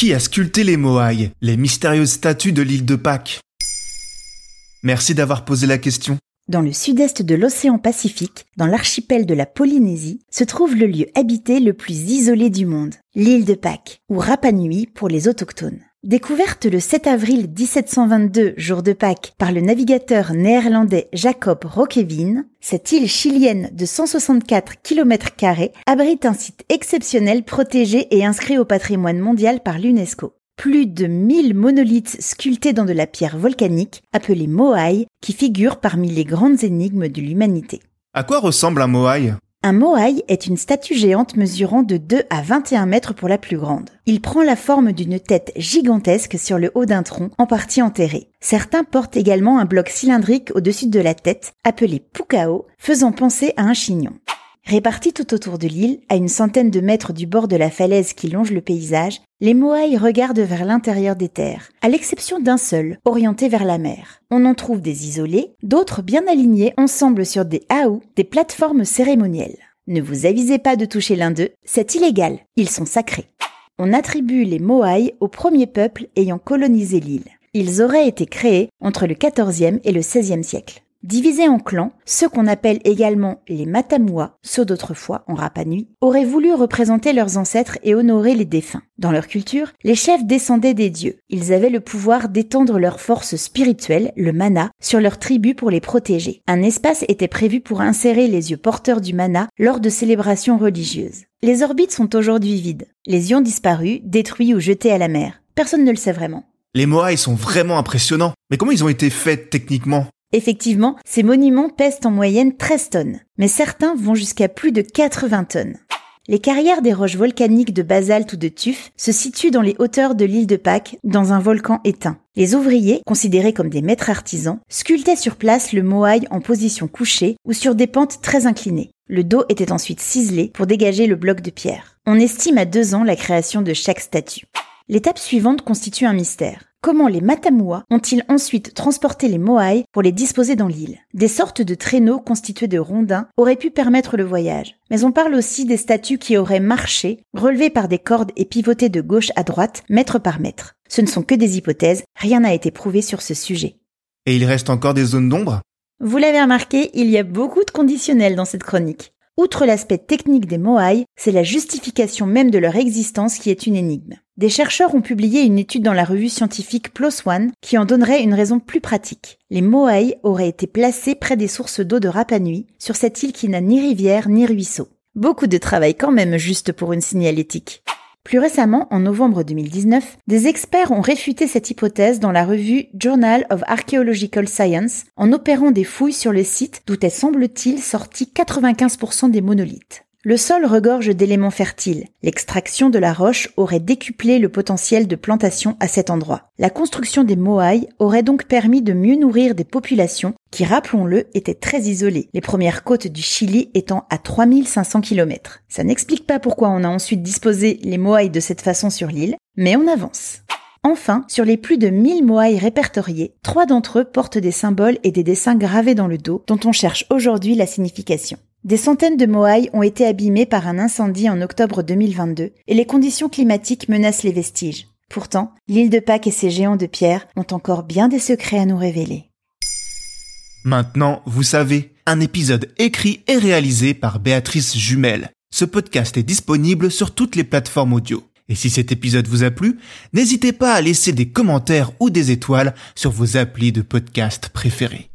Qui a sculpté les Moai, les mystérieuses statues de l'île de Pâques? Merci d'avoir posé la question. Dans le sud-est de l'océan Pacifique, dans l'archipel de la Polynésie, se trouve le lieu habité le plus isolé du monde, l'île de Pâques, ou Rapa Nui pour les autochtones. Découverte le 7 avril 1722, jour de Pâques, par le navigateur néerlandais Jacob Roquevin, cette île chilienne de 164 km abrite un site exceptionnel protégé et inscrit au patrimoine mondial par l'UNESCO. Plus de 1000 monolithes sculptés dans de la pierre volcanique, appelés Moai, qui figurent parmi les grandes énigmes de l'humanité. À quoi ressemble un Moai? Un moai est une statue géante mesurant de 2 à 21 mètres pour la plus grande. Il prend la forme d'une tête gigantesque sur le haut d'un tronc, en partie enterré. Certains portent également un bloc cylindrique au-dessus de la tête, appelé pukao, faisant penser à un chignon. Répartis tout autour de l'île, à une centaine de mètres du bord de la falaise qui longe le paysage, les Moai regardent vers l'intérieur des terres, à l'exception d'un seul, orienté vers la mer. On en trouve des isolés, d'autres bien alignés ensemble sur des haous, des plateformes cérémonielles. Ne vous avisez pas de toucher l'un d'eux, c'est illégal, ils sont sacrés. On attribue les Moai au premier peuple ayant colonisé l'île. Ils auraient été créés entre le XIVe et le XVIe siècle. Divisés en clans, ceux qu'on appelle également les Matamua, ceux d'autrefois en Rapa Nui, auraient voulu représenter leurs ancêtres et honorer les défunts. Dans leur culture, les chefs descendaient des dieux. Ils avaient le pouvoir d'étendre leur force spirituelle, le mana, sur leurs tribus pour les protéger. Un espace était prévu pour insérer les yeux porteurs du mana lors de célébrations religieuses. Les orbites sont aujourd'hui vides. Les ions disparus, détruits ou jetés à la mer. Personne ne le sait vraiment. Les Moai sont vraiment impressionnants. Mais comment ils ont été faits techniquement? Effectivement, ces monuments pèsent en moyenne 13 tonnes, mais certains vont jusqu'à plus de 80 tonnes. Les carrières des roches volcaniques de basalte ou de tuf se situent dans les hauteurs de l'île de Pâques, dans un volcan éteint. Les ouvriers, considérés comme des maîtres artisans, sculptaient sur place le moai en position couchée ou sur des pentes très inclinées. Le dos était ensuite ciselé pour dégager le bloc de pierre. On estime à deux ans la création de chaque statue. L'étape suivante constitue un mystère. Comment les Matamua ont-ils ensuite transporté les Moai pour les disposer dans l'île? Des sortes de traîneaux constitués de rondins auraient pu permettre le voyage. Mais on parle aussi des statues qui auraient marché, relevées par des cordes et pivotées de gauche à droite, mètre par mètre. Ce ne sont que des hypothèses, rien n'a été prouvé sur ce sujet. Et il reste encore des zones d'ombre? Vous l'avez remarqué, il y a beaucoup de conditionnels dans cette chronique. Outre l'aspect technique des Moai, c'est la justification même de leur existence qui est une énigme. Des chercheurs ont publié une étude dans la revue scientifique PLOS ONE qui en donnerait une raison plus pratique. Les Moai auraient été placés près des sources d'eau de Rapa Nui, sur cette île qui n'a ni rivière ni ruisseau. Beaucoup de travail quand même juste pour une signalétique. Plus récemment, en novembre 2019, des experts ont réfuté cette hypothèse dans la revue Journal of Archaeological Science en opérant des fouilles sur le site d'où est semble-t-il sorti 95% des monolithes. Le sol regorge d'éléments fertiles. L'extraction de la roche aurait décuplé le potentiel de plantation à cet endroit. La construction des Moai aurait donc permis de mieux nourrir des populations qui, rappelons-le, étaient très isolées, les premières côtes du Chili étant à 3500 km. Ça n'explique pas pourquoi on a ensuite disposé les Moai de cette façon sur l'île, mais on avance. Enfin, sur les plus de 1000 Moai répertoriés, trois d'entre eux portent des symboles et des dessins gravés dans le dos dont on cherche aujourd'hui la signification. Des centaines de Moai ont été abîmés par un incendie en octobre 2022 et les conditions climatiques menacent les vestiges. Pourtant, l'île de Pâques et ses géants de pierre ont encore bien des secrets à nous révéler. Maintenant, vous savez, un épisode écrit et réalisé par Béatrice Jumel. Ce podcast est disponible sur toutes les plateformes audio. Et si cet épisode vous a plu, n'hésitez pas à laisser des commentaires ou des étoiles sur vos applis de podcast préférés.